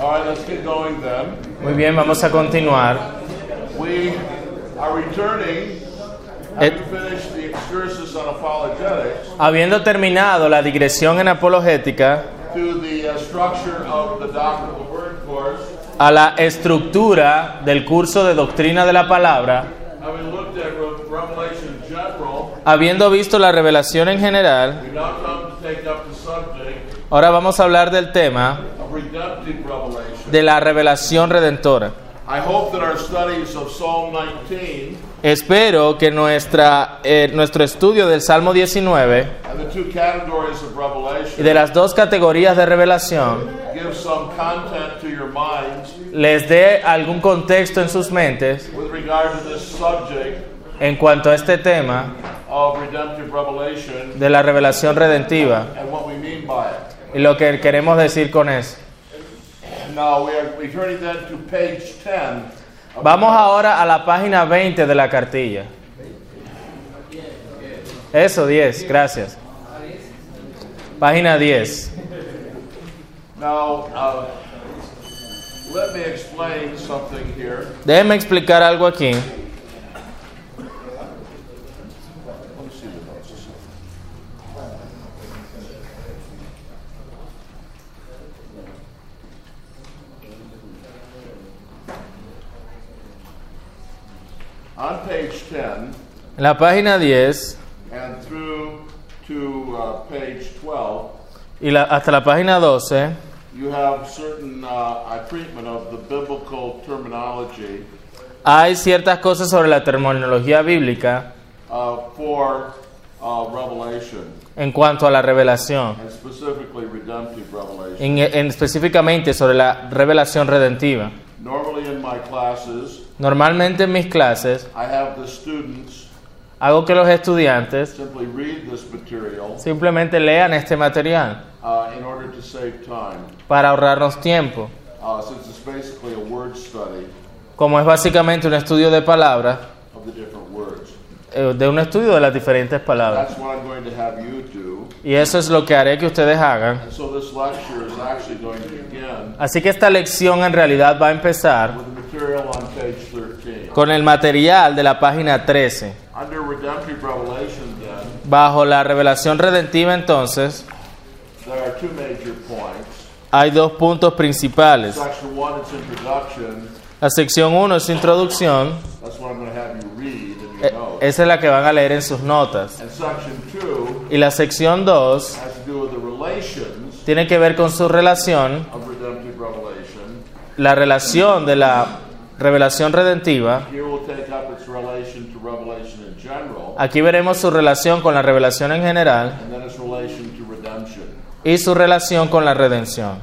All right, let's get going then. Muy bien, vamos a continuar. We are returning, It- having finished the excursus on apologetics, Habiendo terminado la digresión en apologética, to the uh, structure of the Doctrine of the Word course, a la estructura del curso de doctrina de la palabra, having looked at Re- Revelation in general, habiendo visto la revelación en general, we now come to take up the subject ahora vamos a hablar del tema of redemptive revelation. De la revelación redentora. I hope that our studies of Psalm 19 Espero que nuestra, eh, nuestro estudio del Salmo 19 and the two categories of y revelation de las dos categorías de revelación give some content to your minds les dé algún contexto en sus mentes with regard to this subject en cuanto a este tema of redemptive revelation de la revelación redentiva and what we mean by it. y lo que queremos decir con eso. Now we are returning then to page 10. of- Vamos ahora a la página 20 de la cartilla. Eso, 10, gracias. Página 10. Now, uh, let me explain something here. Déjenme explicar algo aquí. Let me see the notes. On page 10 En la página 10 and through to uh, page 12, y la- hasta la página 12 you have certain uh, treatment of the biblical terminology hay ciertas cosas sobre la terminología bíblica uh, for uh, revelation, en cuanto a la revelación, and specifically redemptive revelation. en, en- específicamente sobre la revelación redentiva. Normally in my classes, Normalmente en mis clases I have the students hago que los estudiantes simply read this material simplemente lean este material uh, in order to save time, para ahorrarnos tiempo. uh, since it's basically a word study Como es básicamente un estudio de palabras, of the different words. eh, de un estudio de las diferentes palabras. That's what I'm going to have you do. Y eso es lo que haré que ustedes hagan. And so this lecture is actually going to begin Así que esta lección en realidad va a empezar with the material on page 13. Con el material de la página 13. Under redemptive revelation, then, Bajo la revelación redentiva entonces hay dos puntos principales. Section 1 is introduction. La sección 1 es introducción, notes. esa es la que van a leer en sus notas. And section 2 Y la sección 2 has to do with the relations tiene que ver con su relación, la relación de la revelación redentiva. Aquí veremos su relación con la revelación en general y su relación con la redención.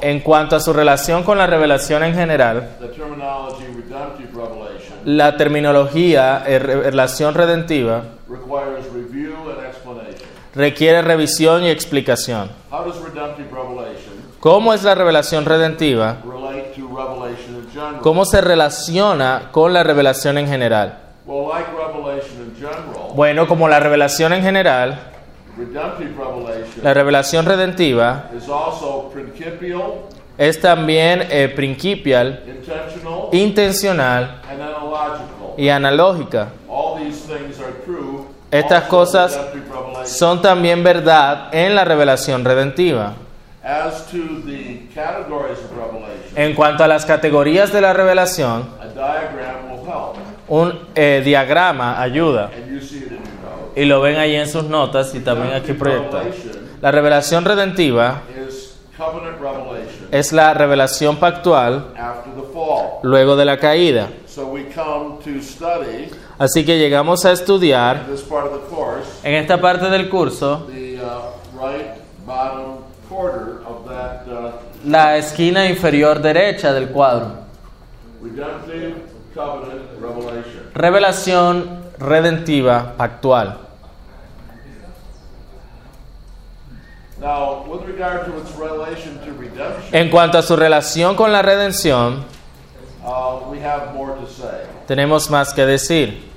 En cuanto a su relación con la revelación en general, the terminology redemptive revelation la terminología eh, re- relación redentiva requires review and explanation. requiere revisión y explicación. How does redemptive revelation ¿Cómo es la revelación redentiva? ¿Cómo se relaciona con la revelación en general? Bueno, como la revelación en general, la revelación redentiva es también eh, principial, intencional y analógica. All these things are true. Estas cosas. Son también verdad en la revelación redentiva. As to the categories of revelation, En cuanto a las categorías de la revelación, a diagram will help, un eh, diagrama ayuda. and you see it in your notes. Y lo ven ahí en sus notas y también aquí proyectado. La revelación redentiva is covenant revelation es la revelación pactual after the fall. luego de la caída. So we come to study Así que llegamos a estudiar in this part of the course en esta parte del curso the uh, right bottom quarter of that uh, la esquina inferior derecha del cuadro. Revelación redentiva pactual. En cuanto a su relación con la redención, uh, we have more to say. tenemos más que decir.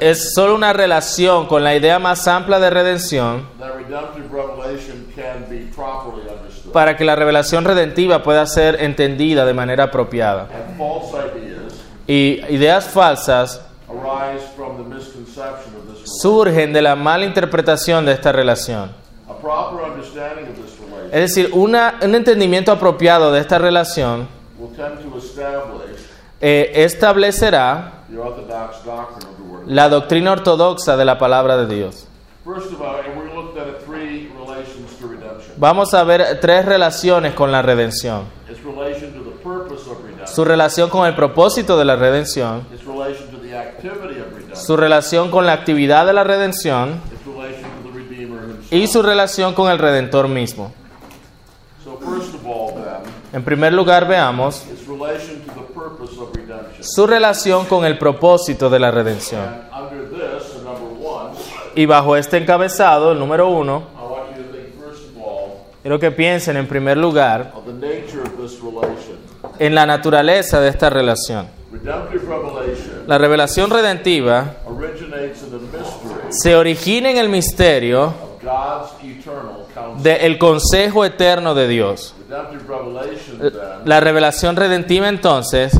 Es solo una relación con la idea más amplia de redención that redemptive redemptive revelation can be properly understood. Para que la revelación redentiva pueda ser entendida de manera apropiada. Y ideas falsas surgen de la mala interpretación de esta relación. Es decir, una- un entendimiento apropiado de esta relación eh, establecerá la doctrina ortodoxa de la palabra de Dios. First of all, and we looked at three relations to redemption. Vamos a ver tres relaciones con la redención. Su relación con el propósito de la redención, su relación con la actividad de la redención y su relación con el Redentor mismo. So first of all, then, En primer lugar, veamos su relación con el propósito de la redención. And under this, the number one, Y bajo este encabezado, el número uno, quiero que piensen en primer lugar en la naturaleza de esta relación. La revelación redentiva se origina en el misterio del consejo eterno de Dios. La revelación redentiva entonces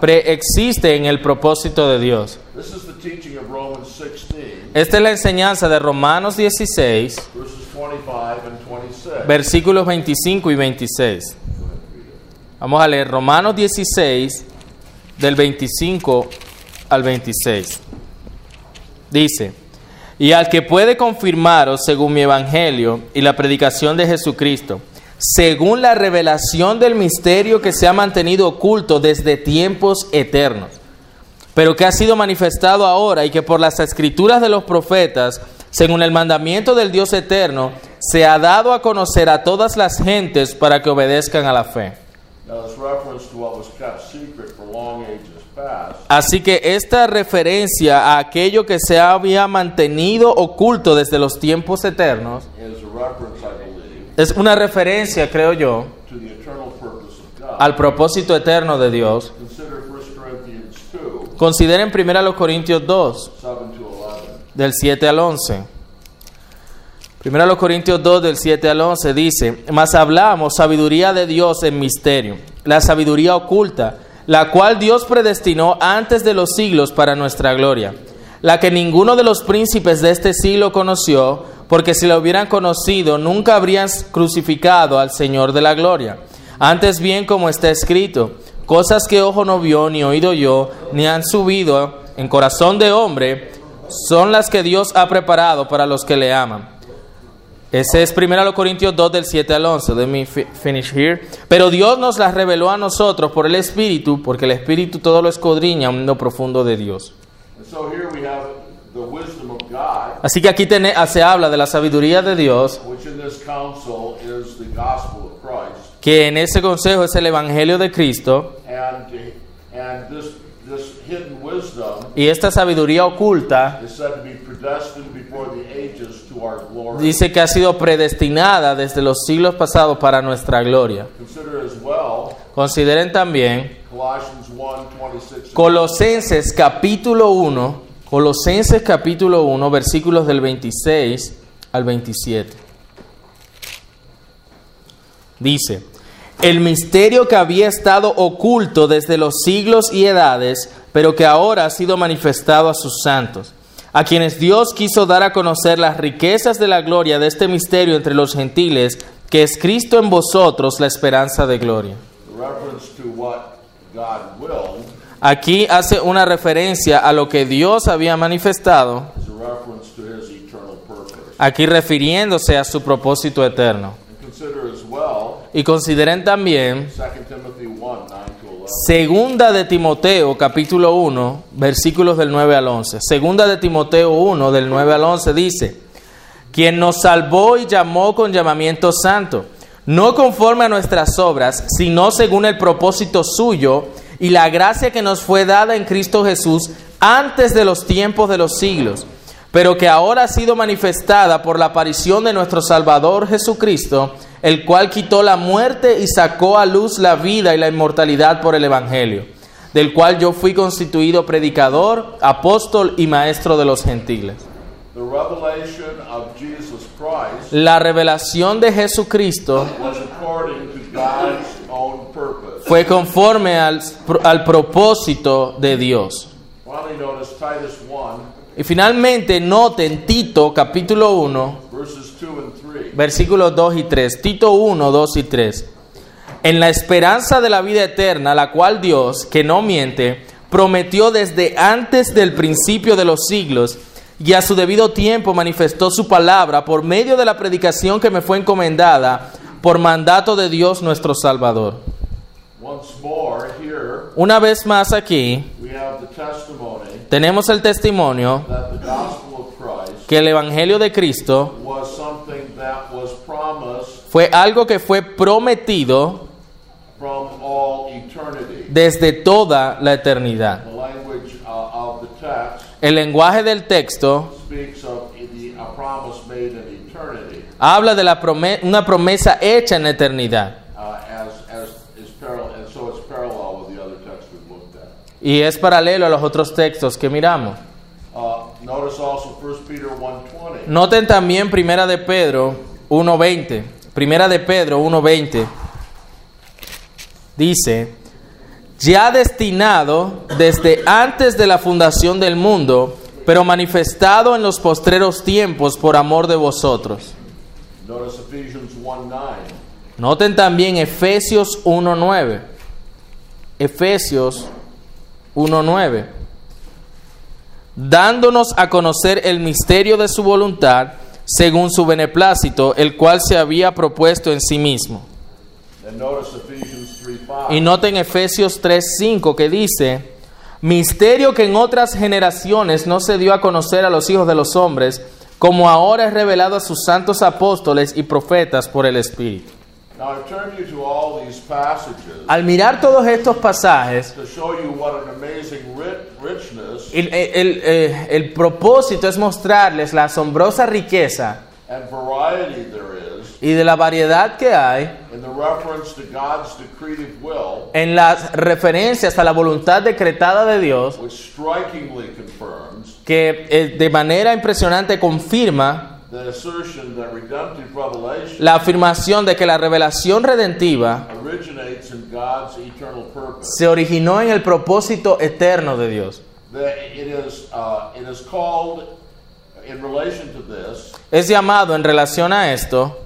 preexiste en el propósito de Dios. This is the teaching of Romans 16, Esta es la enseñanza de Romanos 16, verses 25 and 26. versículos 25 y 26. Vamos a leer Romanos 16, del 25 al 26. Dice, y al que puede confirmaros según mi evangelio y la predicación de Jesucristo, según la revelación del misterio que se ha mantenido oculto desde tiempos eternos, pero que ha sido manifestado ahora y que por las escrituras de los profetas, según el mandamiento del Dios eterno, se ha dado a conocer a todas las gentes para que obedezcan a la fe. Así que esta referencia a aquello que se había mantenido oculto desde los tiempos eternos es una referencia, creo yo, al propósito eterno de Dios. Consider 1 Corinthians 2, Consideren 1 Corintios 2, 7 to 11. del 7 al 11. 1 Corintios 2 del 7 al 11 dice, mas hablamos sabiduría de Dios en misterio, la sabiduría oculta, la cual Dios predestinó antes de los siglos para nuestra gloria, la que ninguno de los príncipes de este siglo conoció, porque si la hubieran conocido nunca habrían crucificado al Señor de la gloria. Antes bien, como está escrito, cosas que ojo no vio, ni oído yo, ni han subido en corazón de hombre, son las que Dios ha preparado para los que le aman. Ese es 1 Corintios 2 del 7 al 11. Let me fi- finish here. Pero Dios nos las reveló a nosotros por el Espíritu, porque el Espíritu todo lo escudriña en lo profundo de Dios. And so here we have the wisdom of God, Así que aquí se habla de la sabiduría de Dios, which in this counsel is the gospel of Christ. Que en ese consejo es el Evangelio de Cristo, And, and this, this hidden wisdom y esta sabiduría oculta dice que ha sido predestinada desde los siglos pasados para nuestra gloria. Well Consideren también Colossians 1 26. Colosenses capítulo 1, Colosenses capítulo 1, versículos del 26 al 27. Dice, el misterio que había estado oculto desde los siglos y edades, pero que ahora ha sido manifestado a sus santos, a quienes Dios quiso dar a conocer las riquezas de la gloria de este misterio entre los gentiles, que es Cristo en vosotros la esperanza de gloria. Aquí hace una referencia a lo que Dios había manifestado, aquí refiriéndose a su propósito eterno. And consider as well Y consideren también 2 Timothy 1 9 to 11. Segunda de Timoteo capítulo 1, versículos del 9 al 11. Segunda de Timoteo 1 del 9 al 11 dice, quien nos salvó y llamó con llamamiento santo, no conforme a nuestras obras, sino según el propósito suyo y la gracia que nos fue dada en Cristo Jesús antes de los tiempos de los siglos, pero que ahora ha sido manifestada por la aparición de nuestro Salvador Jesucristo, el cual quitó la muerte y sacó a luz la vida y la inmortalidad por el Evangelio, del cual yo fui constituido predicador, apóstol y maestro de los gentiles. la revelación de Jesucristo fue conforme al, al propósito de Dios. Finally, notice Titus 1, Y finalmente noten Tito capítulo 1, verses 2 and 3. Versículos 2 y 3. Tito 1, 2 y 3. En la esperanza de la vida eterna, la cual Dios, que no miente, prometió desde antes del principio de los siglos, y a su debido tiempo manifestó su palabra por medio de la predicación que me fue encomendada por mandato de Dios nuestro Salvador. Una vez más aquí, tenemos el testimonio que el Evangelio de Cristo that was promised fue algo que fue prometido from all eternity. desde toda la eternidad. The language uh, of the text El lenguaje del texto speaks of the, a promise made in eternity, habla de la una promesa hecha en la eternidad uh, as, as is parallel, and so it's parallel with the other text we've looked at. y es paralelo a los otros textos que miramos. Uh, notice also 1 Peter 1.20. Noten también Primera de Pedro 1.20. Primera de Pedro 1.20. Dice, ya destinado desde antes de la fundación del mundo, pero manifestado en los postreros tiempos por amor de vosotros. Notice Ephesians 1.9. Noten también Efesios 1.9. Efesios 1.9. Dándonos a conocer el misterio de su voluntad, según su beneplácito, el cual se había propuesto en sí mismo. And notice Ephesians 3.5. Y noten Efesios 3.5 que dice, misterio que en otras generaciones no se dio a conocer a los hijos de los hombres, como ahora es revelado a sus santos apóstoles y profetas por el Espíritu. Now I turn you to all these passages Al mirar todos estos pasajes, to show you what an amazing ri- richness el, el- eh, el propósito es mostrarles la asombrosa riqueza and variety there is y de la variedad que hay en las referencias a la voluntad decretada de Dios, que eh, de manera impresionante confirma the assertion that redemptive revelation la afirmación de que la revelación redentiva originates in God's eternal purpose. se originó en el propósito eterno de Dios. That it is, uh, it is called, in relation to this, Es llamado en relación a esto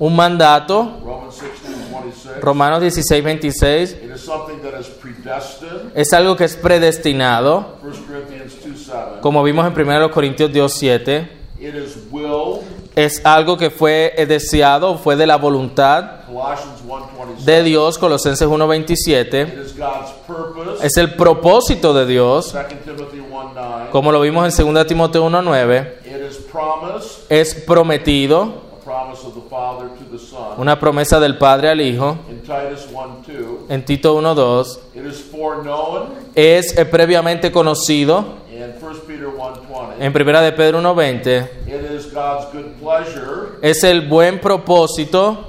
un mandato, Romans 16, 26. Romanos 16, 26, It is something that is predestined, es algo que es predestinado, 1 Corinthians 2, 7. como vimos en 1 Corintios 2, 7. It is will, es algo que fue eh, deseado, fue de la voluntad Colossians 1, 27. de Dios, Colosenses It 1.27, is God's purpose, es el propósito de Dios, 2 Timothy 1, 9. como lo vimos en 2 Timoteo 1.9, It is promise, es prometido, a promise of the Father to the Son. una promesa del Padre al Hijo, In Titus 1, 2. en Tito 1.2, It is foreknown. Es eh, previamente conocido, in 1 Peter 1, 20. En 1 de Pedro 1.20, It is God's good pleasure es el buen propósito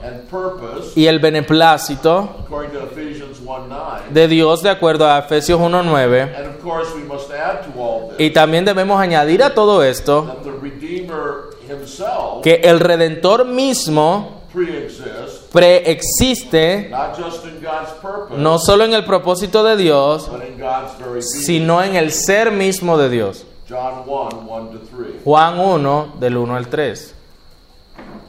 y el beneplácito according to Ephesians 1, 9. de Dios de acuerdo a Efesios 1.9. And of course, we must add to all Y también debemos añadir a todo esto that the Redeemer himself que el Redentor mismo preexiste not just in God's purpose, no solo en el propósito de Dios, sino en el ser mismo de Dios. John 1, 1 to 3. Juan 1, del 1 al 3.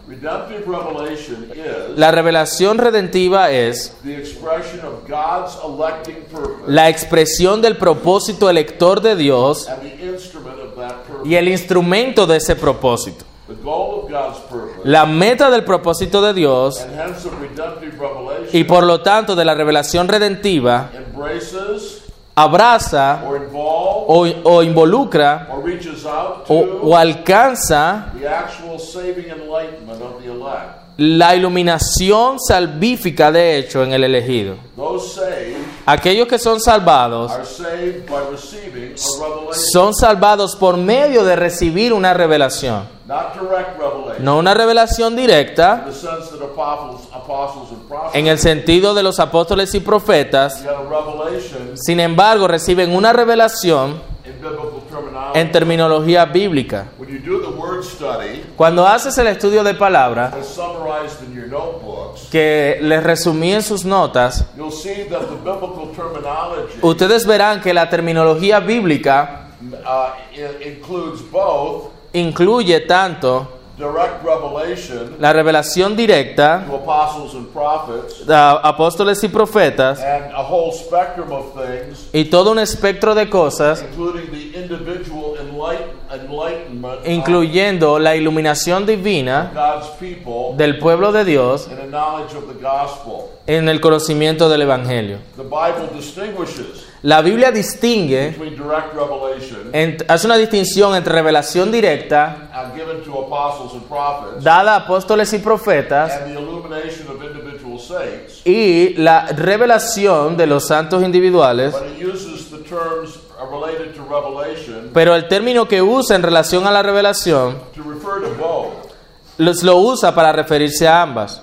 Redemptive revelation is La revelación redentiva es the expression of God's electing purpose la expresión del propósito elector de Dios and the instrument of that purpose. y el instrumento de ese propósito. The goal of God's purpose La meta del propósito de Dios and hence of redemptive revelation y por lo tanto de la revelación redentiva embraces abraza o, o involucra o, alcanza la iluminación salvífica de hecho en el elegido. Those saved Aquellos que son salvados son salvados por medio de recibir una revelación. No una revelación directa in the sense that apostles, apostles and prophets en el sentido de los apóstoles y profetas. Sin embargo, reciben una revelación en terminología bíblica. Cuando haces el estudio de palabra, que les resumí en sus notas, ustedes verán que la terminología bíblica uh, incluye tanto la revelación directa to apostles and prophets a apóstoles y profetas and a whole spectrum of things, y todo un espectro de cosas, including the individual enlighten- enlightenment of incluyendo la iluminación divina del pueblo de Dios en el conocimiento del Evangelio. La Biblia distingue, hace una distinción entre revelación directa dada a apóstoles y profetas and the illumination of individual saints, y la revelación de los santos individuales, pero el término que usa en relación a la revelación los- lo usa para referirse a ambas.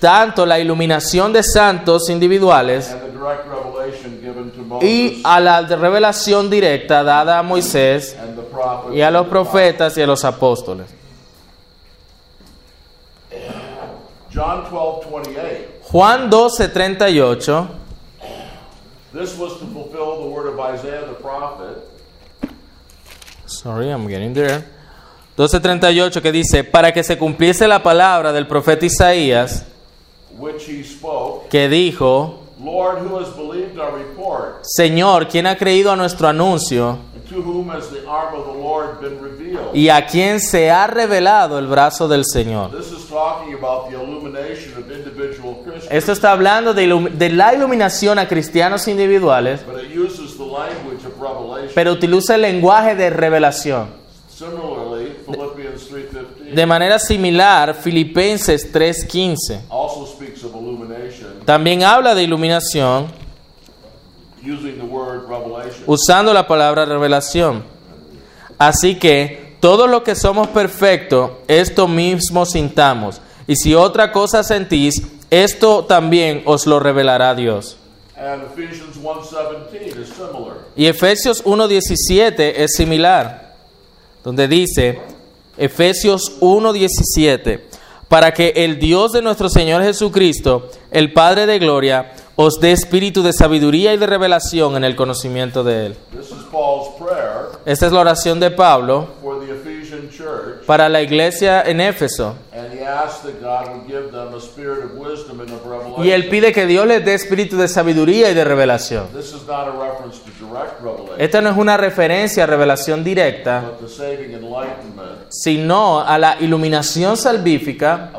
Tanto la iluminación de santos individuales y a la revelación directa dada a Moisés y a los profetas y a los apóstoles. John 12, 28. Juan 12, 38. This was to fulfill the word of Isaiah the prophet, Sorry, I'm getting there. 12:38 que dice, para que se cumpliese la palabra del profeta Isaías, que dijo, Lord, who has believed our report, Señor, ¿quién ha creído a nuestro anuncio? ¿Y a quién se ha revelado el brazo del Señor? This is talking about the illumination of individual Christians, Esto está hablando de, de la iluminación a cristianos individuales, pero utiliza el lenguaje de revelación. Similarly, Philippians 3.15 De manera similar, Filipenses 3:15 also speaks of illumination también habla de iluminación usando la palabra revelación. Así que todos los que somos perfectos, esto mismo sintamos. Y si otra cosa sentís, esto también os lo revelará Dios. And Ephesians 1.17 is similar. Y Efesios 1.17 es similar, donde dice, Efesios 1.17, para que el Dios de nuestro Señor Jesucristo, el Padre de Gloria, os dé espíritu de sabiduría y de revelación en el conocimiento de Él. Esta es la oración de Pablo para la iglesia en Éfeso. and he asks that God would give them a spirit of wisdom and of revelation. Y él pide que Dios les dé espíritu de sabiduría y de revelación. Esta no es una referencia a revelación directa, sino a la iluminación salvífica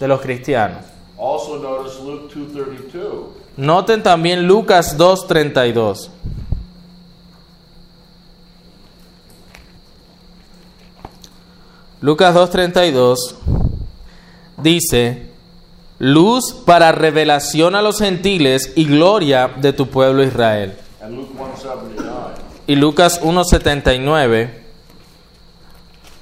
de los cristianos. Also notice Luke 2.32. Noten también Lucas 2.32. Lucas 2.32 dice, luz para revelación a los gentiles y gloria de tu pueblo Israel. And Luke 1.79. Y Lucas 1.79,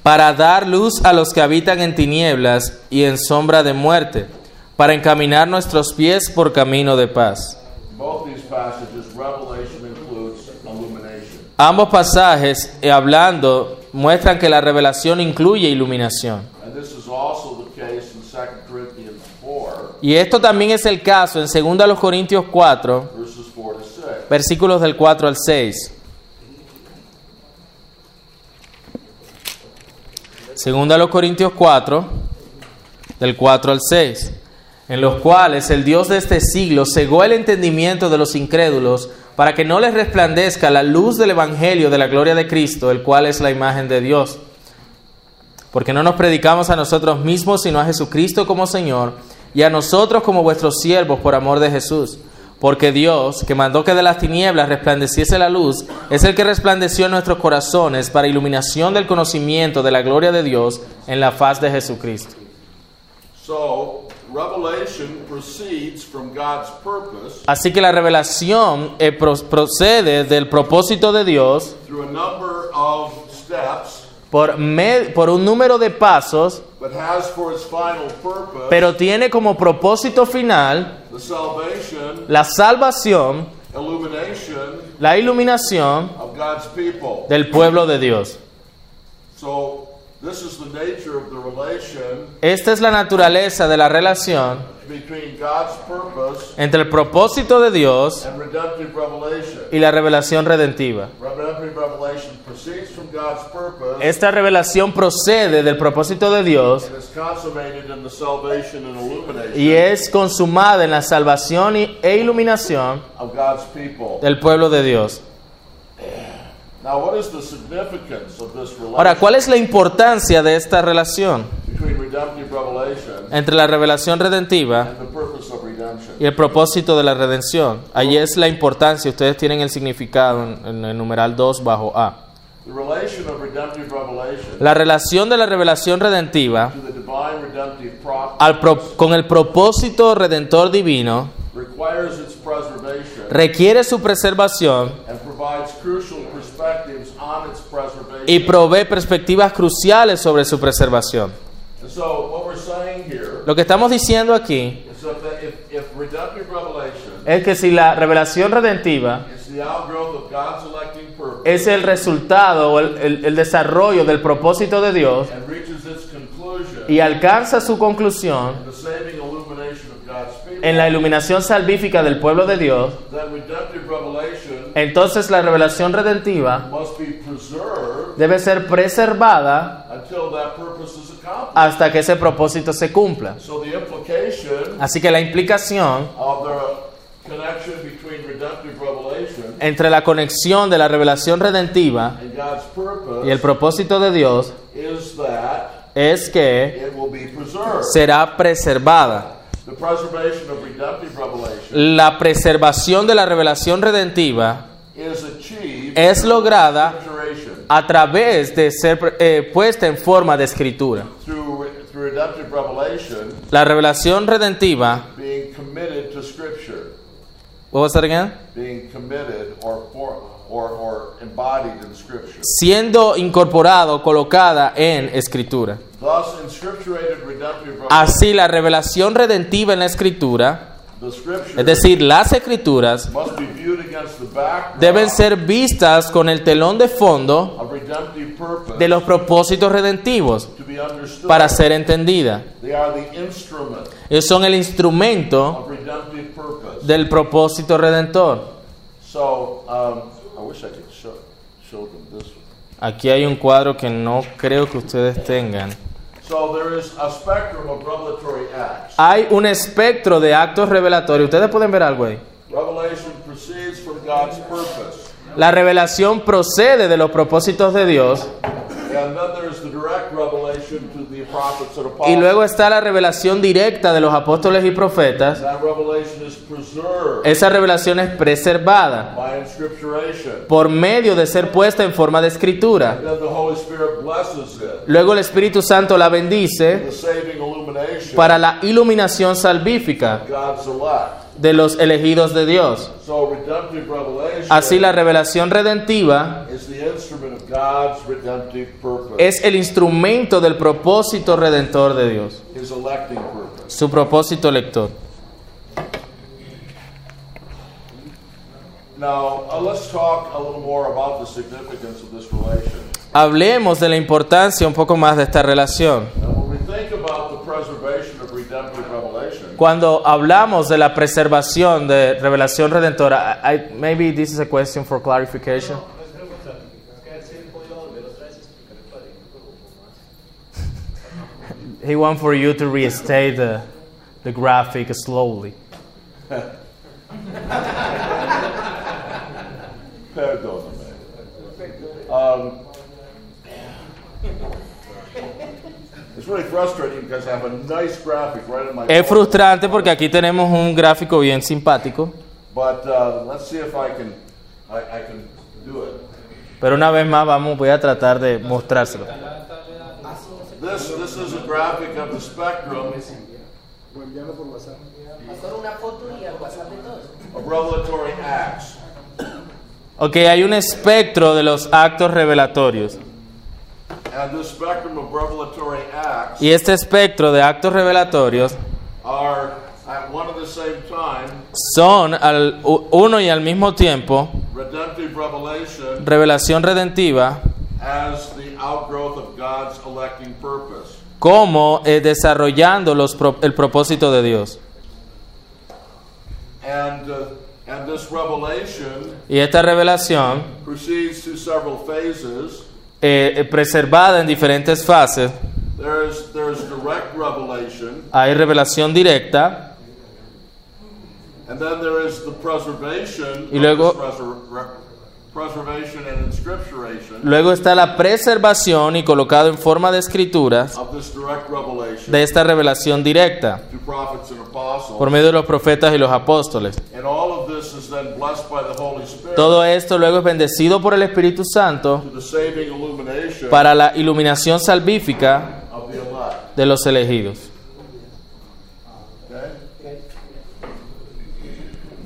para dar luz a los que habitan en tinieblas y en sombra de muerte, para encaminar nuestros pies por camino de paz. Ambos pasajes, eh, hablando, muestran que la revelación incluye iluminación. And this is also the case in 2 Corinthians 4, Y esto también es el caso en 2 Corintios 4, verses 4 to 6. versículos del 4 al 6. Segunda a los Corintios 4, del 4 al 6, en los cuales el Dios de este siglo cegó el entendimiento de los incrédulos para que no les resplandezca la luz del Evangelio de la gloria de Cristo, el cual es la imagen de Dios. Porque no nos predicamos a nosotros mismos, sino a Jesucristo como Señor, y a nosotros como vuestros siervos por amor de Jesús. Porque Dios, que mandó que de las tinieblas resplandeciese la luz, es el que resplandeció en nuestros corazones para iluminación del conocimiento de la gloria de Dios en la faz de Jesucristo. So, revelation proceeds from God's purpose Así que la revelación eh, pro- procede del propósito de Dios through a number of steps, por, por un número de pasos, but has for its final purpose pero tiene como propósito final la salvación, la iluminación del pueblo de Dios. So this is the nature of the relation Esta es la naturaleza de la relación between God's purpose entre el propósito de Dios and redemptive revelation. y la revelación redentiva. Esta revelación procede del propósito de Dios y es consumada en la salvación e iluminación del pueblo de Dios. Ahora, ¿cuál es la importancia de esta relación entre la revelación redentiva y el propósito de la redención? Allí es la importancia, ustedes tienen el significado en el numeral 2 bajo A. La relación de la revelación redentiva al pro- con el propósito redentor divino requiere su preservación y provee perspectivas cruciales sobre su preservación. And so, what we're saying here Lo que estamos diciendo aquí is that if, if redemptive revelation es que si la revelación redentiva is the outgrowth of God's electing purpose es el resultado o el, el- el desarrollo del propósito de Dios y alcanza su conclusión en la iluminación salvífica del pueblo de Dios, entonces la revelación redentiva debe ser preservada hasta que ese propósito se cumpla. Así que la implicación of the connection between redemptive revelation entre la conexión de la revelación redentiva y el propósito de Dios is that es que it will be preserved. será preservada. The preservation of redemptive revelation La preservación de la revelación redentiva es lograda a través de ser eh, puesta en forma de escritura. La revelación redentiva, being committed to Scripture, what was that again? being committed or, for, or, or embodied in Scripture. Siendo incorporado, colocada en escritura. Thus, in scripturated redemptive revelation, Así la revelación redentiva en la escritura, es decir, las escrituras, must be viewed against the background deben ser vistas con el telón de fondo de los propósitos redentivos para ser entendida. They are the instrument Ellos son el instrumento. Del propósito redentor. So, um, I wish I could show, show them this one. Aquí hay un cuadro que no creo que ustedes tengan. So there is a spectrum of revelatory acts. Hay un espectro de actos revelatorios. Ustedes pueden ver algo ahí. Revelation proceeds from God's purpose. La revelación procede de los propósitos de Dios And then there's the direct revelation to the prophets and y luego está la revelación directa de los apóstoles y profetas. Esa revelación es preservada por medio de ser puesta en forma de escritura. Luego el Espíritu Santo la bendice para la iluminación salvífica de los elegidos de Dios. Así la revelación redentiva es el instrumento del propósito redentor de Dios, His electing purpose. su propósito lector. Now, uh, let's talk a little more about the significance of this relation. Hablemos de la importancia un poco más de esta relación. Cuando hablamos de la preservación de revelación redentora, I- maybe this is a question for clarification. He want for you to restate the, the graphic slowly. perdóname. Um, it's really frustrating because I have a nice graphic right in my Es frustrante porque aquí tenemos un gráfico bien simpático, But uh, let's see if I can, I, I can do it. pero una vez más vamos, voy a tratar de mostrárselo. This, this is a graphic of the spectrum of revelatory acts. Ok, hay un espectro de los actos revelatorios. And this spectrum of revelatory acts Y este espectro de actos revelatorios are at one and the same time son al uno y al mismo tiempo redemptive revelation revelación redentiva as the outgrowth of God's como eh, desarrollando los el propósito de Dios. And, uh, and this revelation Y esta revelación, proceeds through several phases. eh, eh, preservada en diferentes fases, There's, there's direct revelation, hay revelación directa, and then there is the preservation, Y luego- of this luego está la preservación y colocado en forma de escrituras de esta revelación directa por medio de los profetas y los apóstoles. Todo esto luego es bendecido por el Espíritu Santo para la iluminación salvífica de los elegidos.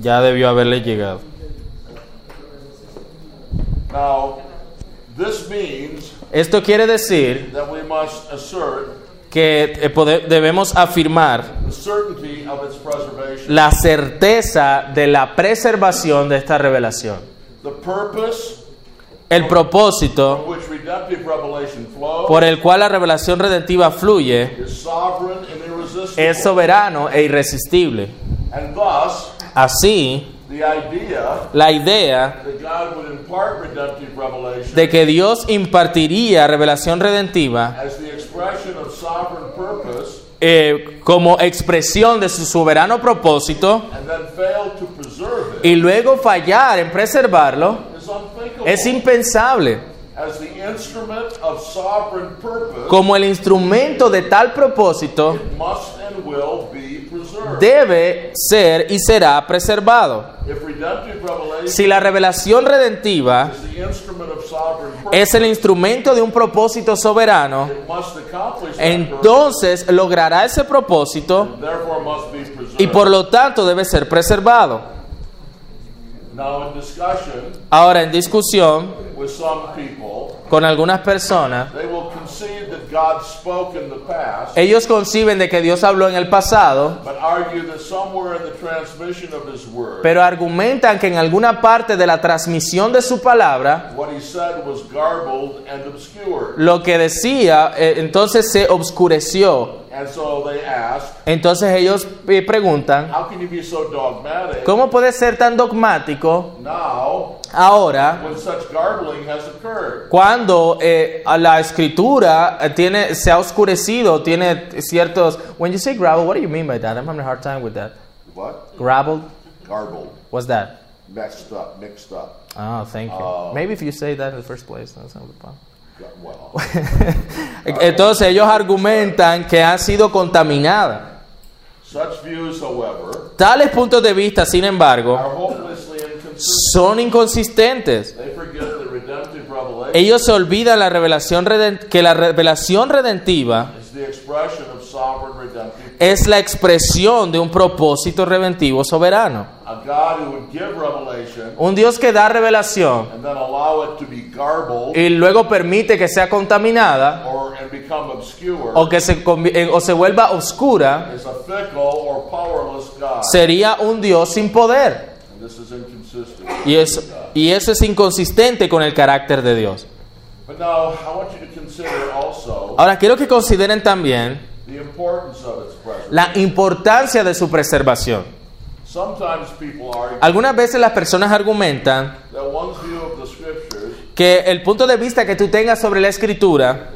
Ya debió haberle llegado. Now, this means Esto quiere decir that we must assert que eh, debemos afirmar the certainty of its preservation. la certeza de la preservación de esta revelación. The purpose El propósito from which redemptive revelation flows por el cual la revelación redentiva fluye es soberano e irresistible. And thus, Así, la idea that God would impart redemptive revelation de que Dios impartiría revelación redentiva eh, como expresión de su soberano propósito y luego fallar en preservarlo es impensable. as the instrument of sovereign purpose, Como el instrumento de tal propósito debe ser y será preservado. Si la revelación redentiva es el instrumento de un propósito soberano, entonces logrará ese propósito y por lo tanto debe ser preservado. Ahora, en discusión con algunas personas, ellos conciben de que Dios habló en el pasado, pero argumentan que en alguna parte de la transmisión de su palabra, what He said was garbled and obscured. lo que decía eh, entonces se obscureció. Entonces ellos eh, preguntan, ¿cómo puede ser tan dogmático ahora when such garbling has occurred? cuando eh, la escritura eh, tiene, se ha oscurecido, tiene ciertos... When you say gravel, what do you mean by that? I'm having a hard time with that. What? Gravel? Garbled, What's that? messed up, mixed up. Oh, thank you. Oh. Maybe if you say that in the first place, that's not the problem. Well, Entonces ellos argumentan que han sido contaminadas. such views, however, Tales puntos de vista, sin embargo. Son inconsistentes. They forget that redemptive revelation Ellos se olvidan la revelación que la revelación redentiva is the expression of sovereign redemptive. es la expresión de un propósito redentivo soberano. A God who would give revelation Un Dios que da revelación y luego permite que sea contaminada o que se, o se vuelva oscura, sería un Dios sin poder. And this is inconsistent. Y eso, y eso es inconsistente con el carácter de Dios. But now I want you to consider also Ahora quiero que consideren también la importancia de su preservación. Algunas veces las personas argumentan que el punto de vista que tú tengas sobre la escritura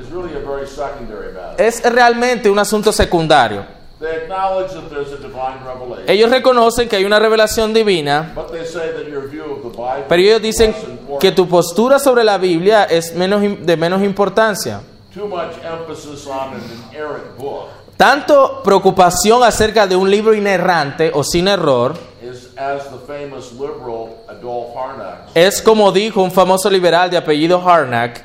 es realmente un asunto secundario. They acknowledge that there's a divine revelation, Ellos reconocen que hay una revelación divina, but they say that your view of the Bible pero ellos is dicen que tu postura sobre la Biblia es menos, de menos importancia. Too much emphasis on an inerrant book Tanto preocupación acerca de un libro inerrante o sin error es como dijo un famoso liberal de apellido Harnack,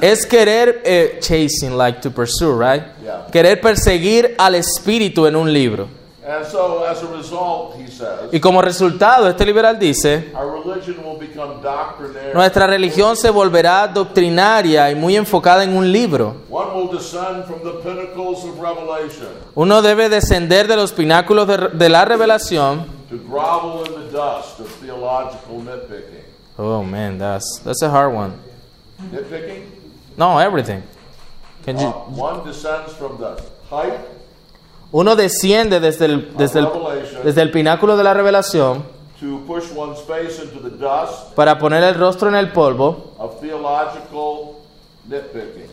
es querer eh, chasing like to pursue, right? Yeah. Querer perseguir al espíritu en un libro. And so, as a result, he says, Y como resultado, este liberal dice, our religion will become doctrinaire. nuestra religión se volverá doctrinaria y muy enfocada en un libro. One will descend from the pinnacles of revelation Uno debe descender de los pináculos de, de la revelación to grovel in the dust of theological theological nitpicking. Oh man, that's that's a hard one. Nitpicking? No, everything. Can Uh, you, one descends from the height uno desciende desde el, desde, el, Revelation. desde el pináculo de la revelación to push one's face into the dust para poner el rostro en el polvo. of theological nitpicking.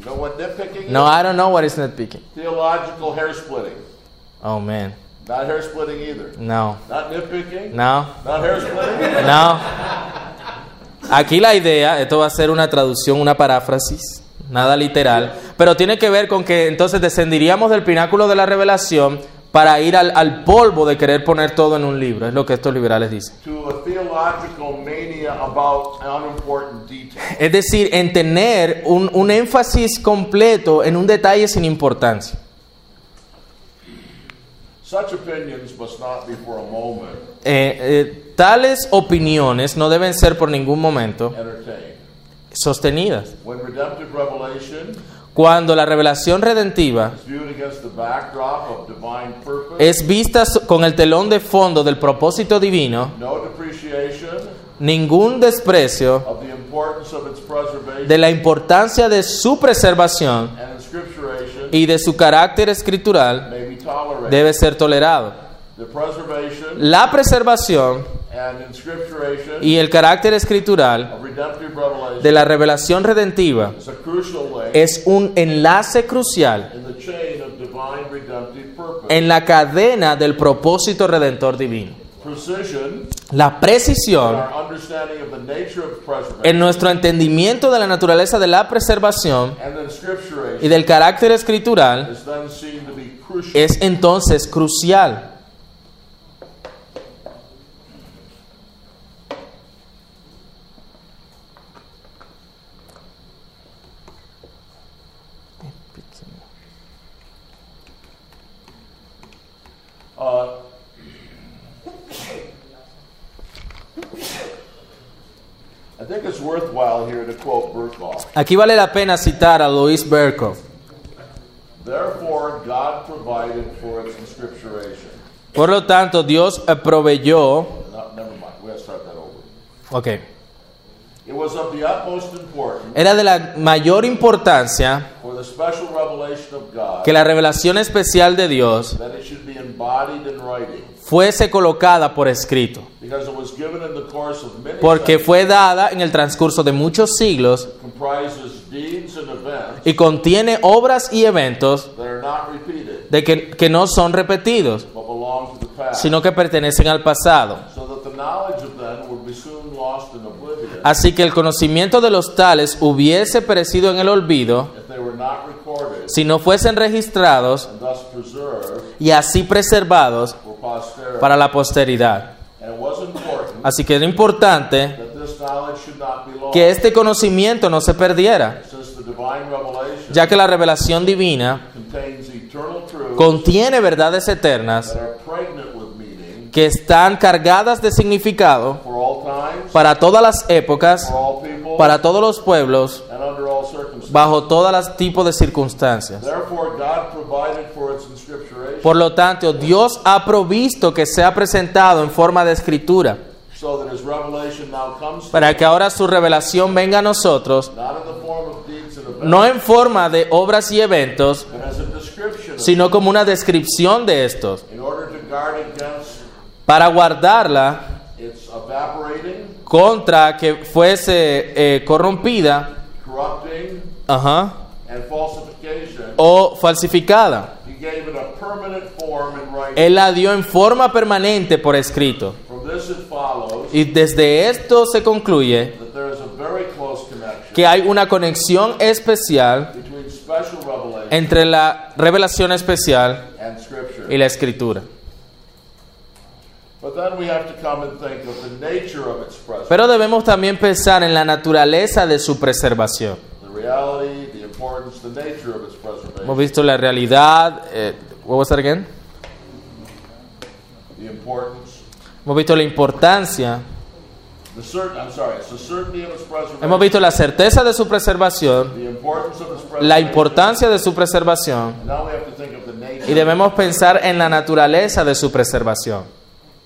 You know what nitpicking No, is? I don't know what is nitpicking. Theological hair splitting. Oh man, Not hair splitting either. no, Not nitpicking. no, Not hair splitting. no. Aquí la idea, esto va a ser una traducción, una paráfrasis, nada literal, pero tiene que ver con que entonces descendiríamos del pináculo de la revelación para ir al, al polvo de querer poner todo en un libro, es lo que estos liberales dicen. Es decir, en tener un, un énfasis completo en un detalle sin importancia. Such opinions must not be for a moment Eh, eh, tales opiniones no deben ser por ningún momento sostenidas. Cuando la revelación redentiva es vista con el telón de fondo del propósito divino, ningún desprecio de la importancia de su preservación y de su carácter escritural debe ser tolerado. La preservación y el carácter escritural de la revelación redentiva es un enlace crucial en la cadena del propósito redentor divino. La precisión en nuestro entendimiento de la naturaleza de la preservación y del carácter escritural es entonces crucial. Uh, I think it's worthwhile here to quote Berkhoff. Aquí vale la pena citar a Louis Berkhoff. Therefore, God provided for its inscripturation. Por lo tanto, Dios proveyó. No, never mind. We have to start that over. Ok. It was of the utmost importance Era de la mayor importancia for the special revelation of God que la revelación especial de Dios fuese colocada por escrito, porque fue dada en el transcurso de muchos siglos y contiene obras y eventos de que, que no son repetidos, sino que pertenecen al pasado. Así que el conocimiento de los tales hubiese perecido en el olvido si no fuesen registrados y así preservados. Para la posteridad. Así que era importante that this knowledge should not be lost, que este conocimiento no se perdiera, ya que la revelación divina contains eternal truths contiene verdades eternas that are pregnant with meaning que están cargadas de significado para todas las épocas, para todos los pueblos, bajo todos los tipos de circunstancias. Therefore, God provided for its inscripturation Por lo tanto, Dios ha provisto que sea presentado en forma de escritura, para que ahora su revelación venga a nosotros, not in the form of deeds and events, no en forma de obras y eventos, sino como una descripción de estos, para guardarla contra que fuese eh, corrompida falsification. o falsificada. Él la dio en forma permanente por escrito. Y desde esto se concluye que hay una conexión especial entre la revelación especial y la escritura. Pero debemos también pensar en la naturaleza de su preservación. Hemos visto la realidad. Eh, what was that again? the importance, Hemos visto la importancia. the certain. I'm sorry, it's the certainty of its preservation, Hemos visto la certeza de su preservación, the importance of its preservation. la importancia de su preservación And now we have to think of the nature. y debemos pensar en la naturaleza de su preservación.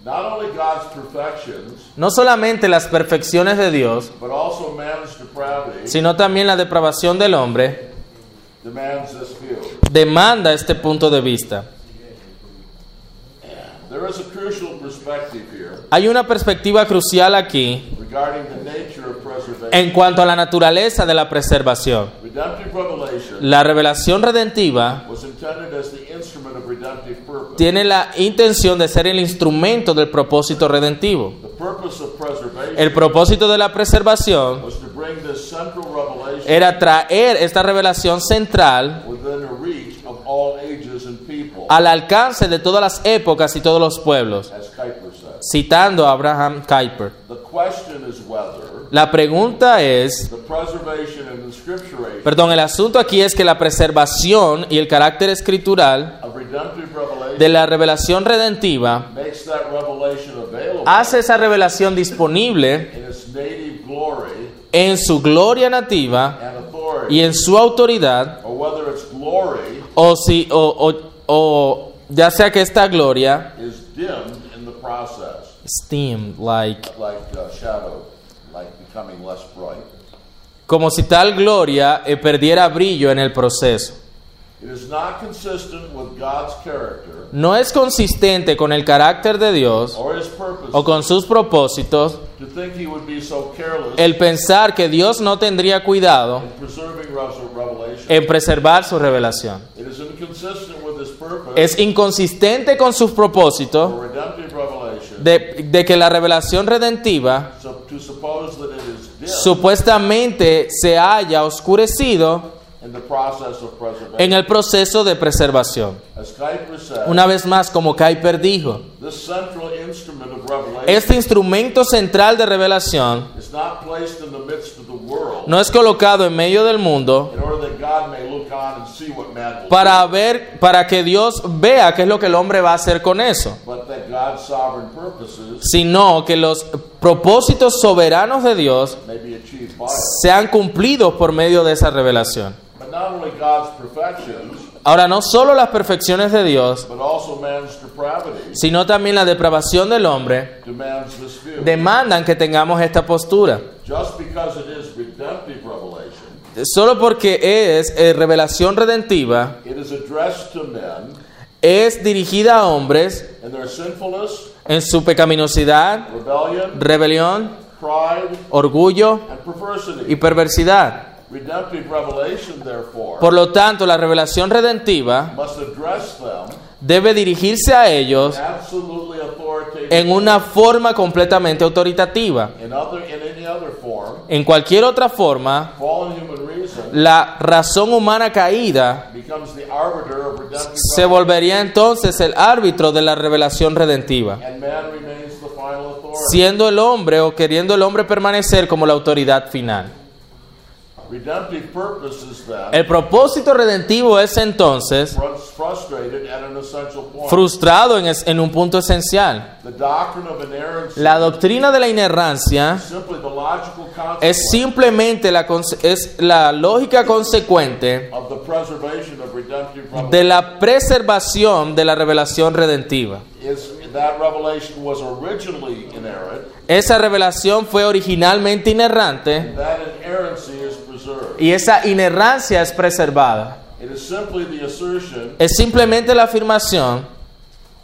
Not only God's God's perfections, no solamente las perfecciones de Dios, but also man's depravity, sino también la depravación del hombre, demands this view. Demanda este punto de vista. Hay una perspectiva crucial aquí en cuanto a la naturaleza de la preservación. La revelación redentiva was intended as the instrument of redemptive purpose. tiene la intención de ser el instrumento del propósito redentivo. El propósito de la preservación was to bring this central revelation era traer esta revelación central al alcance de todas las épocas y todos los pueblos, citando a Abraham Kuyper. The question is whether La pregunta es, perdón, el asunto aquí es que la preservación y el carácter escritural de la revelación redentiva hace esa revelación disponible en su gloria nativa y en su autoridad, o si o, o- o ya sea que esta gloria is dimmed in the process, steam like like uh, shadow, like becoming less bright. como si tal gloria eh, perdiera brillo en el proceso. It is not consistent with God's character No es consistente con el carácter de Dios or His purpose o con sus propósitos to think He would be so careless el pensar que Dios no tendría cuidado in preserving. En preservar su revelación. Es inconsistente con sus propósitos de, de que la revelación redentiva supuestamente se haya oscurecido en el proceso de preservación. Una vez más, como Kuyper dijo, este instrumento central de revelación is not placed in the midst of the world no es colocado en medio del mundo in order that God may look on and see what man will para ver, para que Dios vea qué es lo que el hombre va a hacer con eso, sino que los propósitos soberanos de Dios sean cumplidos por medio de esa revelación. But not only God's perfections, Ahora, no solo las perfecciones de Dios, but also man's depravity sino también la depravación del hombre demandan que tengamos esta postura. Just because it is Solo porque es eh, revelación redentiva, it is addressed to men es dirigida a hombres in their sinfulness, en su pecaminosidad, rebellion, rebelión, pride, orgullo and perversity. y perversidad. Redemptive revelation, therefore, Por lo tanto, la revelación redentiva must address them debe dirigirse a ellos en una forma completamente autoritativa. in other in. En cualquier otra forma, la razón humana caída se volvería entonces el árbitro de la revelación redentiva, siendo el hombre o queriendo el hombre permanecer como la autoridad final. El propósito redentivo es entonces frustrado en, es- en un punto esencial. La doctrina de la inerrancia es simplemente la, es la lógica consecuente de la preservación de la revelación redentiva. Esa revelación fue originalmente inerrante that inerrancy is preserved. Y esa inerrancia es preservada. It is simply the assertion Es simplemente la afirmación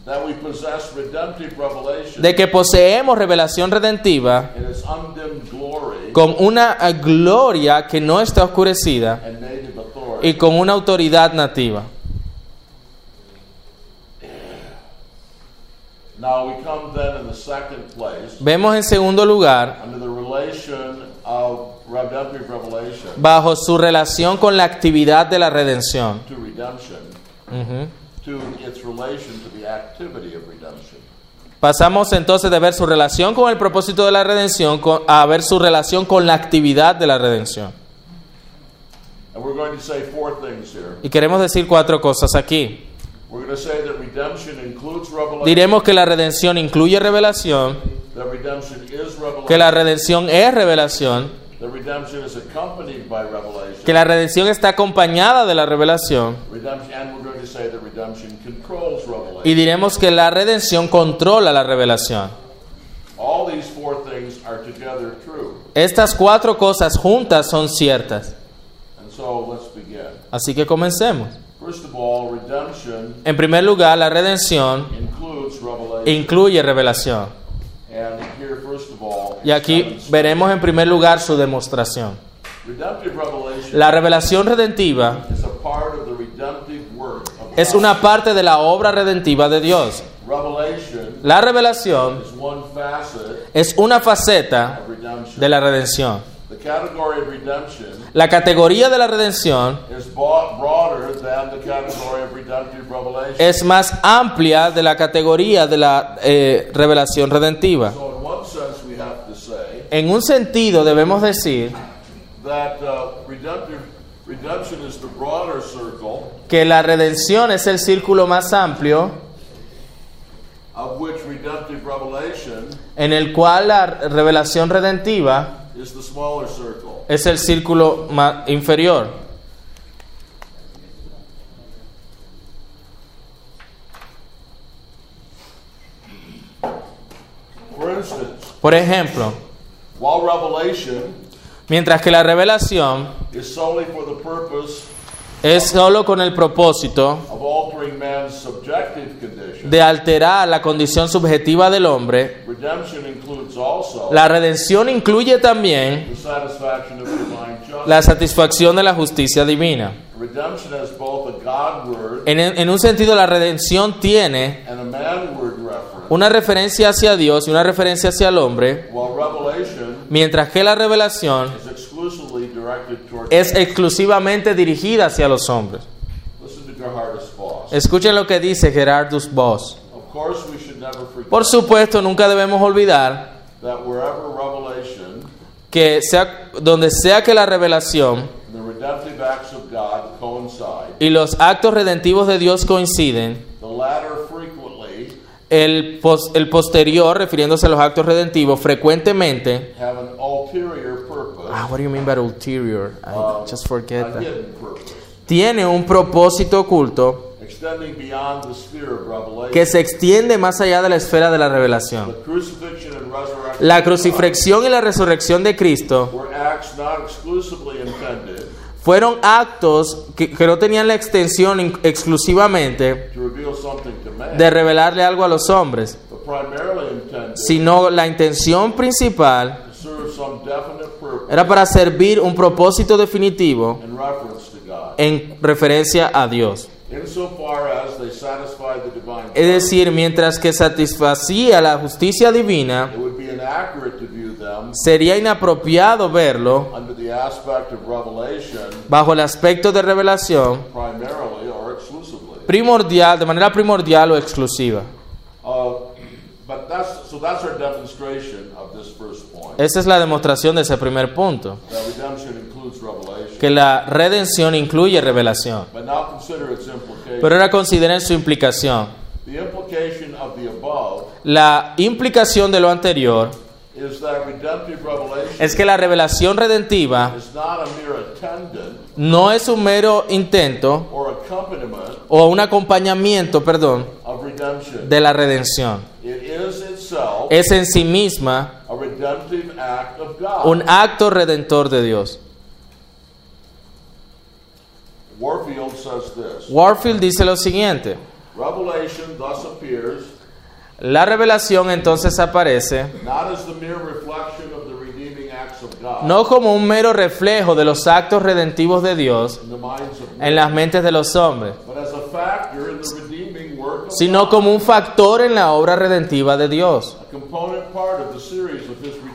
that we possess redemptive revelation de que poseemos revelación redentiva con una gloria que no está oscurecida y con una autoridad nativa. Now we come then in the second place Vemos en segundo lugar, bajo su relación con la actividad de la redención. Pasamos entonces de ver su relación con el propósito de la redención a ver su relación con la actividad de la redención. And we're going to say four things here. Y queremos decir cuatro cosas aquí. We're going to say that redemption includes revelation, Diremos que la redención incluye revelación, that redemption is revelation, que la redención es revelación, que la redención está acompañada de la revelación. Y diremos que la redención controla la revelación. Estas cuatro cosas juntas son ciertas. Así que comencemos. En primer lugar, la redención incluye revelación. Y aquí veremos en primer lugar su demostración. La revelación redentiva es una parte de la obra redentiva de Dios. La revelación es una faceta de la redención. La categoría de la redención es más amplia de la categoría de la eh, revelación redentiva. En un sentido debemos decir that uh, redemptive redemption is the broader circle que la redención es el círculo más amplio of which redemptive revelation en el cual la revelación redentiva is the smaller circle. es el círculo más inferior. Por ejemplo, while revelation mientras que la revelación is solely for the purpose es solo con el propósito of altering man's subjective condition, de alterar la condición subjetiva del hombre, redemption includes also la redención incluye también the satisfaction of divine justice. la satisfacción de la justicia divina. redemption has both a God-word En, en un sentido, la redención tiene and a man-word reference, una referencia hacia Dios y una referencia hacia el hombre, mientras que la revelación es exclusivamente dirigida hacia los hombres. Escuchen lo que dice Gerardus Voss. Por supuesto, nunca debemos olvidar that wherever revelation que sea, donde sea que la revelación and the redemptive acts of God coincide, y los actos redentivos de Dios coinciden, el, pos- el posterior, refiriéndose a los actos redentivos, frecuentemente... have an ulterior purpose, Ah, what do you mean by ulterior? I um, just forget that. Tiene un propósito oculto extending beyond the sphere of revelation. que se extiende más allá de la esfera de la revelación. La crucifixión y la resurrección de Cristo were acts not exclusively intended fueron actos que, que no tenían la extensión in- exclusivamente de revelarle algo a los hombres, sino la intención principal era para servir un propósito definitivo en referencia a Dios. Es decir, mientras que satisfacía la justicia divina, it would be inaccurate to view them sería inapropiado verlo under the aspect of revelation bajo el aspecto de revelación. Primordial, de manera primordial o exclusiva. Uh, but that's so that's our demonstration of this first point. Esa es la demostración de ese primer punto, That redemption includes revelation. que la redención incluye revelación. But now consider its implication. Pero ahora consideren su implicación. the implication of the above La implicación de lo anterior is that redemptive revelation es que la revelación redentiva is not a mere attendant no es un mero intento or accompaniment o un acompañamiento, perdón, de la redención. Es en sí misma un acto redentor de Dios. Warfield dice lo siguiente. La revelación entonces aparece no como un mero reflejo de los actos redentivos de Dios en las mentes de los hombres, sino como un factor en la obra redentiva de Dios.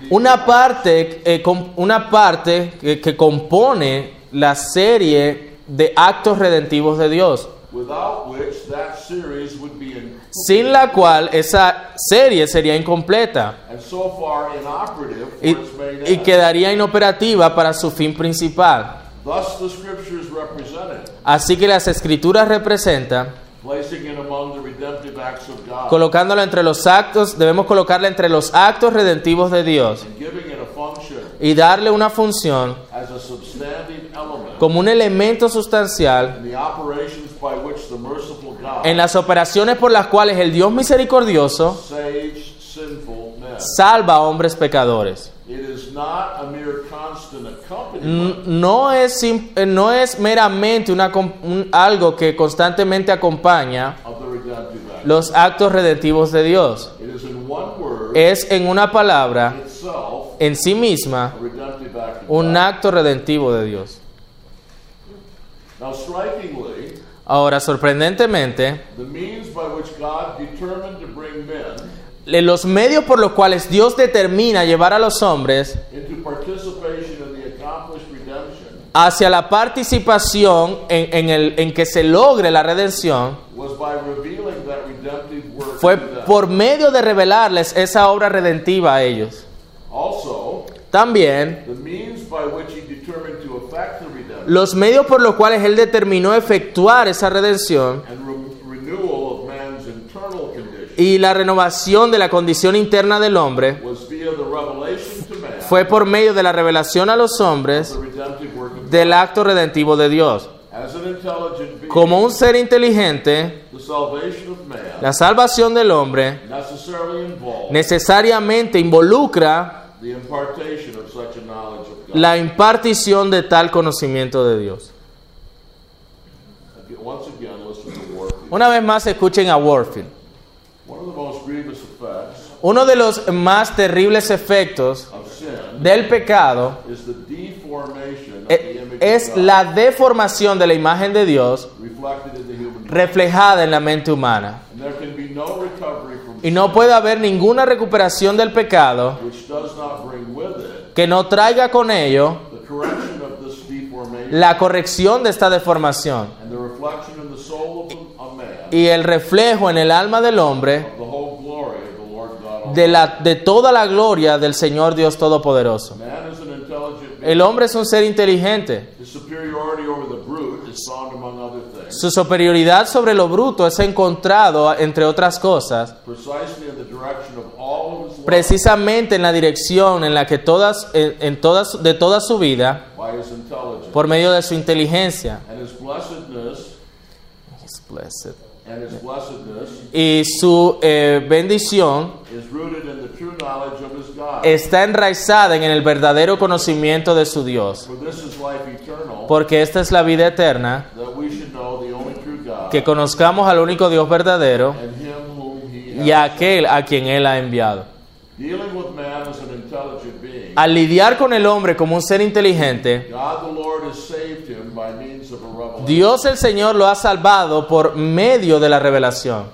Una parte, eh, una parte que, que compone la serie de actos redentivos de Dios, without which that series would be in, sin la cual esa serie sería incompleta and so far inoperative for y, its main y quedaría inoperativa para su fin principal. Así que las escrituras representan, colocándolo entre los actos, debemos colocarla entre los actos redentivos de Dios y darle una función como un elemento sustancial en las operaciones por las cuales el Dios misericordioso salva a hombres pecadores. No es, eh, no es meramente una un- algo que constantemente acompaña los actos redentivos de Dios. Es en una palabra, en sí misma, un acto redentivo de Dios. Ahora, sorprendentemente, the means by which God determined to bring men le- los medios por los cuales Dios determina llevar a los hombres into participation in the accomplished redemption hacia la participación en, en el, en que se logre la redención fue por medio de revelarles esa obra redentiva a ellos. Also, También los medios por los cuales Él determinó efectuar esa redención y la renovación de la condición interna del hombre fue por medio de la revelación a los hombres the redemptive work of del acto redentivo de Dios. Como un ser inteligente, la salvación del hombre necesariamente involucra la impartición de tal conocimiento de Dios. Una vez más escuchen a Warfield. Uno de los más terribles efectos del pecado eh, es la deformación de la imagen de Dios reflejada en la mente humana. Y no puede haber ninguna recuperación del pecado que no traiga con ello la corrección de esta deformación y el reflejo en el alma del hombre de, la, de toda la gloria del Señor Dios Todopoderoso. Man is an intelligent being. El hombre es un ser inteligente. Su superioridad sobre lo bruto es encontrado, entre otras cosas, precisamente en la dirección en la que todas, en, en todas, de toda su vida, por medio de su inteligencia. Y su eh, bendición, está enraizada en el verdadero conocimiento de su Dios. Porque esta es la vida eterna, que conozcamos al único Dios verdadero y a aquel a quien Él ha enviado. Al lidiar con el hombre como un ser inteligente, Dios el Señor lo ha salvado por medio de la revelación,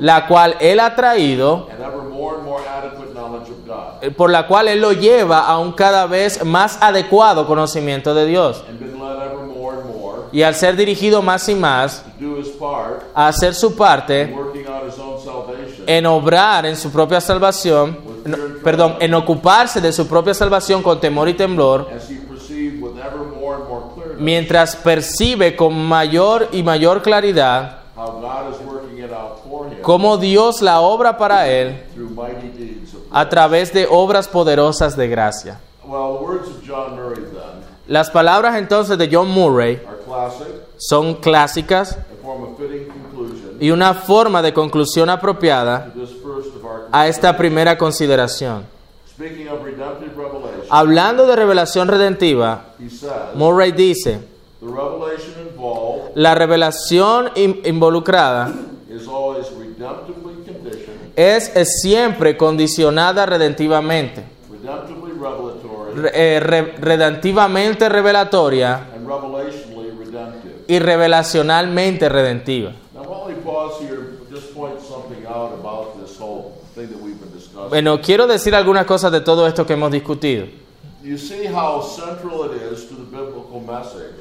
la cual Él ha traído, an ever more and more adequate knowledge of God, eh, por la cual Él lo lleva a un cada vez más adecuado conocimiento de Dios. Y al ser dirigido más y más a hacer su parte en obrar en su propia salvación, no, perdón, en ocuparse de su propia salvación con temor y temblor, mientras percibe con mayor y mayor claridad cómo Dios la obra para él through mighty deeds of a través de obras poderosas de gracia. Well, the words of John Murray then Las palabras entonces de John Murray son clásicas y una forma de conclusión apropiada a esta primera consideración. Hablando de revelación redentiva, Murray dice, la revelación in- involucrada es, es siempre condicionada redentivamente, re- eh, re- redentivamente revelatoria and revelationally redemptive. y revelacionalmente redentiva. Now, while we pause here, just point something out about this whole thing that we've been discussing. Bueno, quiero decir algunas cosas de todo esto que hemos discutido.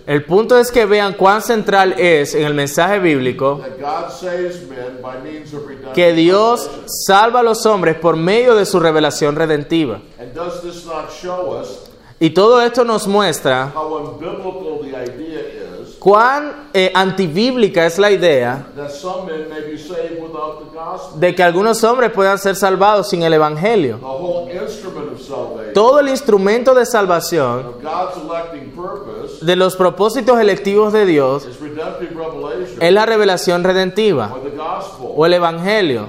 El punto es que vean cuán central es en el mensaje bíblico that God saves men by means of redemptive que Dios salva a los hombres por medio de su revelación redentiva. Y todo esto nos muestra cuán eh, antibíblica es la idea that some men may be saved without the gospel? de que algunos hombres puedan ser salvados sin el Evangelio. Todo el instrumento de salvación of God's electing purpose, de los propósitos electivos de Dios es la revelación redentiva o el Evangelio.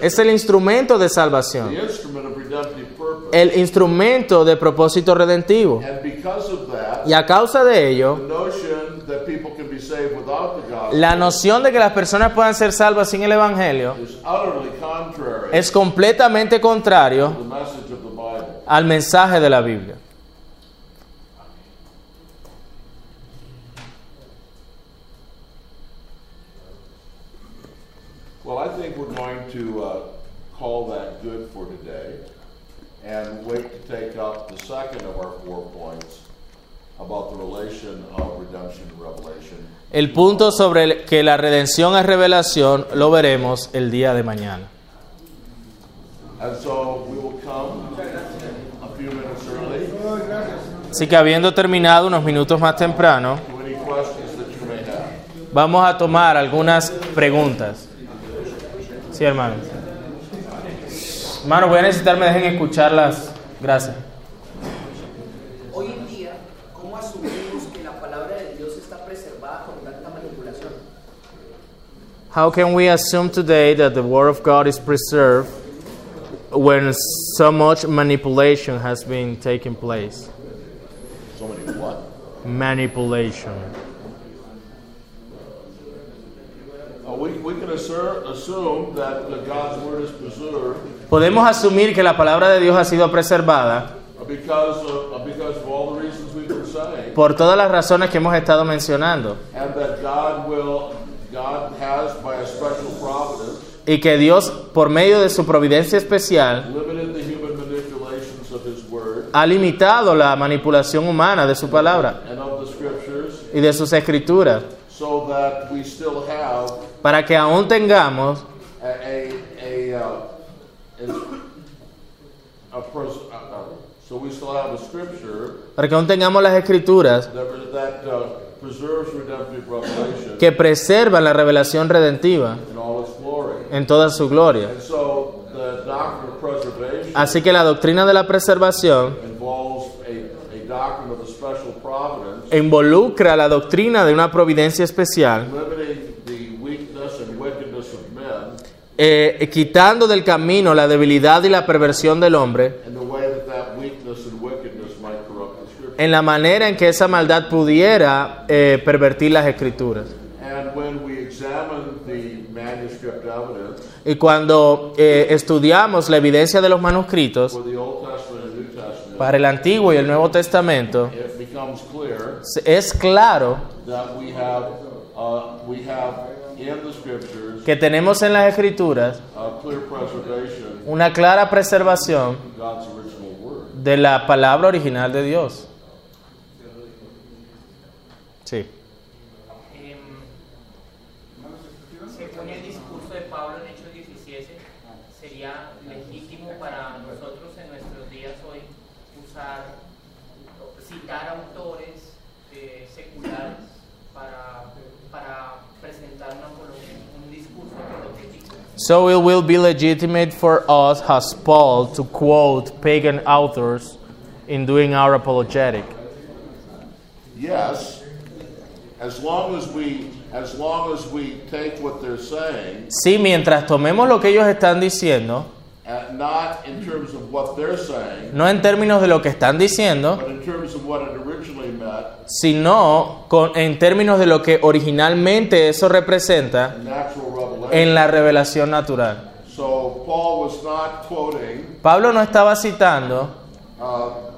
Es el instrumento de salvación. the instrument of purpose. el instrumento de propósito redentivo. And because of that, Y a causa de the ello, la noción de que las personas puedan ser salvas sin el Evangelio is utterly contrary es completamente contrario al mensaje de la Biblia. Well, I think we're going to uh, call that good for today and wait to take up the second of our four points about the relation of redemption and revelation. El punto sobre el- que la redención es revelación lo veremos el día de mañana. And so we will come a few minutes early Así que habiendo terminado unos minutos más temprano, vamos a tomar algunas preguntas. Sí, hermano. Hermano, voy a necesitar me dejen escucharlas. Gracias. Hoy en día, ¿cómo asumimos que la palabra de Dios está preservada con tanta manipulación? How can we assume today that the Word of God is preserved when so much manipulation has been taking place? So many what? Manipulation. Podemos asumir que la palabra de Dios ha sido preservada por todas las razones que hemos estado mencionando. And that God will, God has by a special providence y que Dios, por medio de su providencia especial, ha limitado la manipulación humana de su palabra y de sus escrituras. so that we still have para que aún tengamos para que aún tengamos las escrituras uh, que preservan la revelación redentiva en toda su gloria. Así que la doctrina de la preservación involucra la doctrina de una providencia especial, limiting the weakness and wickedness of men eh, quitando del camino la debilidad y la perversión del hombre, en la manera en que esa maldad pudiera eh, pervertir las escrituras. And when we examine the manuscript evidence Y cuando eh, estudiamos la evidencia de los manuscritos for the Old Testament and New Testament, para el Antiguo y el Nuevo Testamento, es claro que tenemos en las escrituras una clara preservación de la palabra original de Dios. Sí. Em, según el discurso de Pablo en Hechos 17, sería legítimo para nosotros en nuestros días hoy usar, citar autores eh, seculares para, para presentar una apología, un discurso apologético. So it will be legitimate for us, as Paul, to quote pagan authors in doing our apologetic. Yes, as long as we as long as we take what they're saying, Sí, mientras tomemos lo que ellos están diciendo, uh, not in terms of what they're saying, no en términos de lo que están diciendo, but in terms of what it originally meant, sino con, en términos de lo que originalmente eso representa. En la revelación natural. So Paul was not quoting Pablo no estaba citando uh,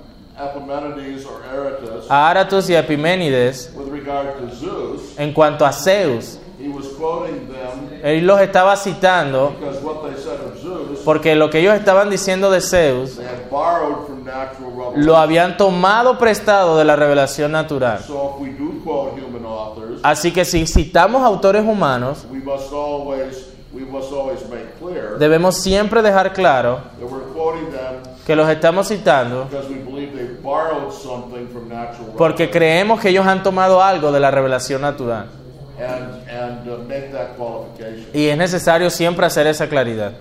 Epimenides or Aratus a Aratus y a Epiménides with regard to Zeus. en cuanto a Zeus. He was quoting them Él los estaba citando because what they said of Zeus, porque lo que ellos estaban diciendo de Zeus they had borrowed from natural revelation. lo habían tomado prestado de la revelación natural. So if we do Así que si citamos autores humanos, we must always we must always make clear debemos siempre dejar claro that we're quoting them que los estamos citando because we believe they borrowed something from natural porque creemos que ellos han tomado algo de la revelación natural. uh, make that qualification. Y es necesario siempre hacer esa claridad.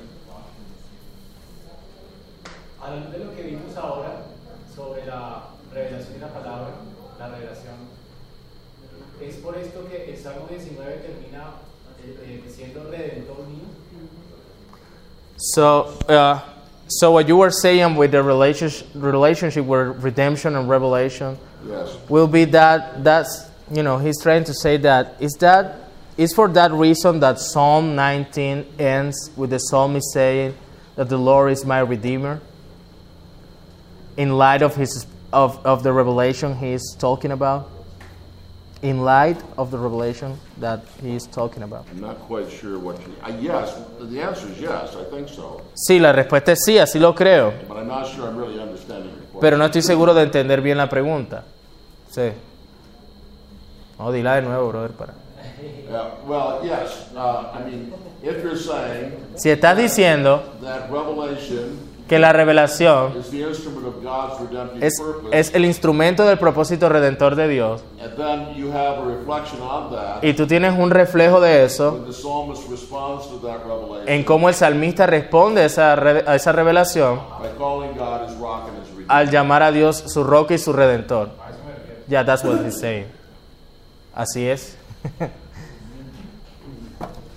So, uh, So what you were saying with the relationship, relationship with redemption and revelation Yes. will be that that's you know he's trying to say that is that is for that reason that Psalm 19 ends with the psalmist saying that the Lord is my redeemer in light of his of, of the revelation he is talking about in light of the revelation that he is talking about. I'm not quite sure what you, uh, yes, the answer is yes, I think so. Sí, la respuesta es sí, así lo creo, But I'm not sure I'm really understanding your question. pero no estoy seguro de entender bien la pregunta. Sí. No, dila de nuevo, brother, para. Yeah, well, yes, uh, I mean, if you're saying Si estás diciendo that revelation que la revelación es, el instrumento del propósito redentor de Dios y tú tienes un reflejo de eso en cómo el salmista responde a esa, re- a esa revelación al llamar a Dios su roca y su redentor. Ya, that's what he's saying. Así es.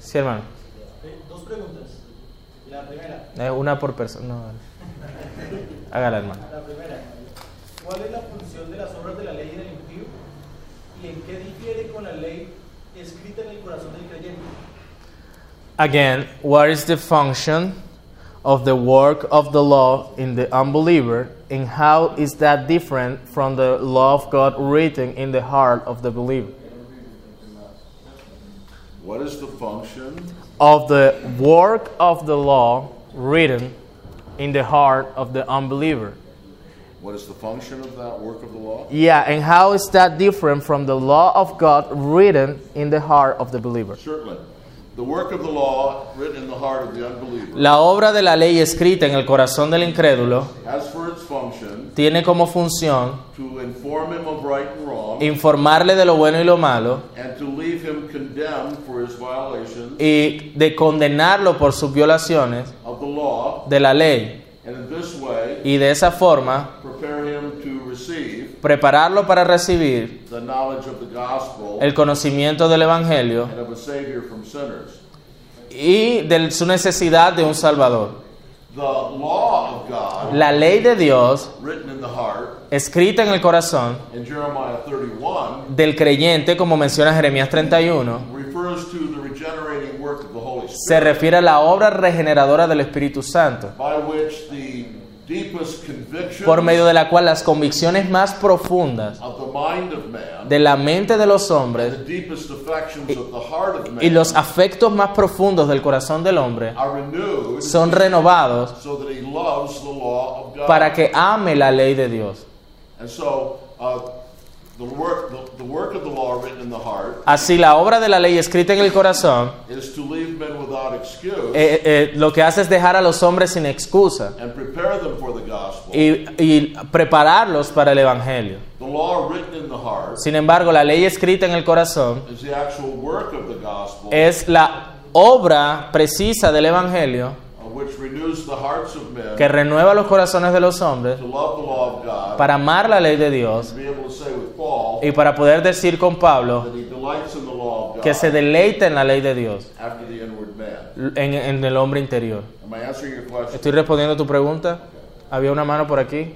sí, hermano. Eh, una por persona. No, dale. Hágala, hermano. la primera. ¿Cuál es la función de las obras de la ley en el impío? ¿Y en qué difiere con la ley escrita en el corazón del creyente? Again, what is the function of the work of the law in the unbeliever, and how is that different from the law of God written in the heart of the believer? What is the function Of the work of the law written in the heart of the unbeliever. What is the function of that work of the law? Yeah, and how is that different from the law of God written in the heart of the believer? Certainly. The work of the law written in the heart of the unbeliever La obra de la ley escrita en el corazón del incrédulo has for its function tiene como función to inform him of right and wrong informarle de lo bueno y lo malo and to leave him condemned for his violations y de condenarlo por sus violaciones law, de la ley way y de esa forma prepararlo para recibir gospel el conocimiento del Evangelio y de su necesidad de un Salvador. God, La ley de Dios, heart, escrita en el corazón in Jeremiah 31, del creyente, como menciona Jeremías 31, refers to the regenerating work of the Holy se refiere a la obra regeneradora del Espíritu Santo, por medio de la cual las convicciones más profundas de la mente de los hombres y los afectos más profundos del corazón del hombre son renovados para que ame la ley de Dios. Así la obra de la ley escrita en el corazón is to leave men without excuse eh, eh, lo que hace es dejar a los hombres sin excusa and prepare them for the gospel. y, y prepararlos para el Evangelio. The law written in the heart Sin embargo, la ley escrita en el corazón es la obra precisa del Evangelio which renews the hearts of men que renueva los corazones de los hombres para amar la ley de Dios to be able to say with Paul y para poder decir con Pablo que se deleita en la ley de Dios, en, en el hombre interior. ¿Estoy respondiendo a tu pregunta? ¿Había una mano por aquí?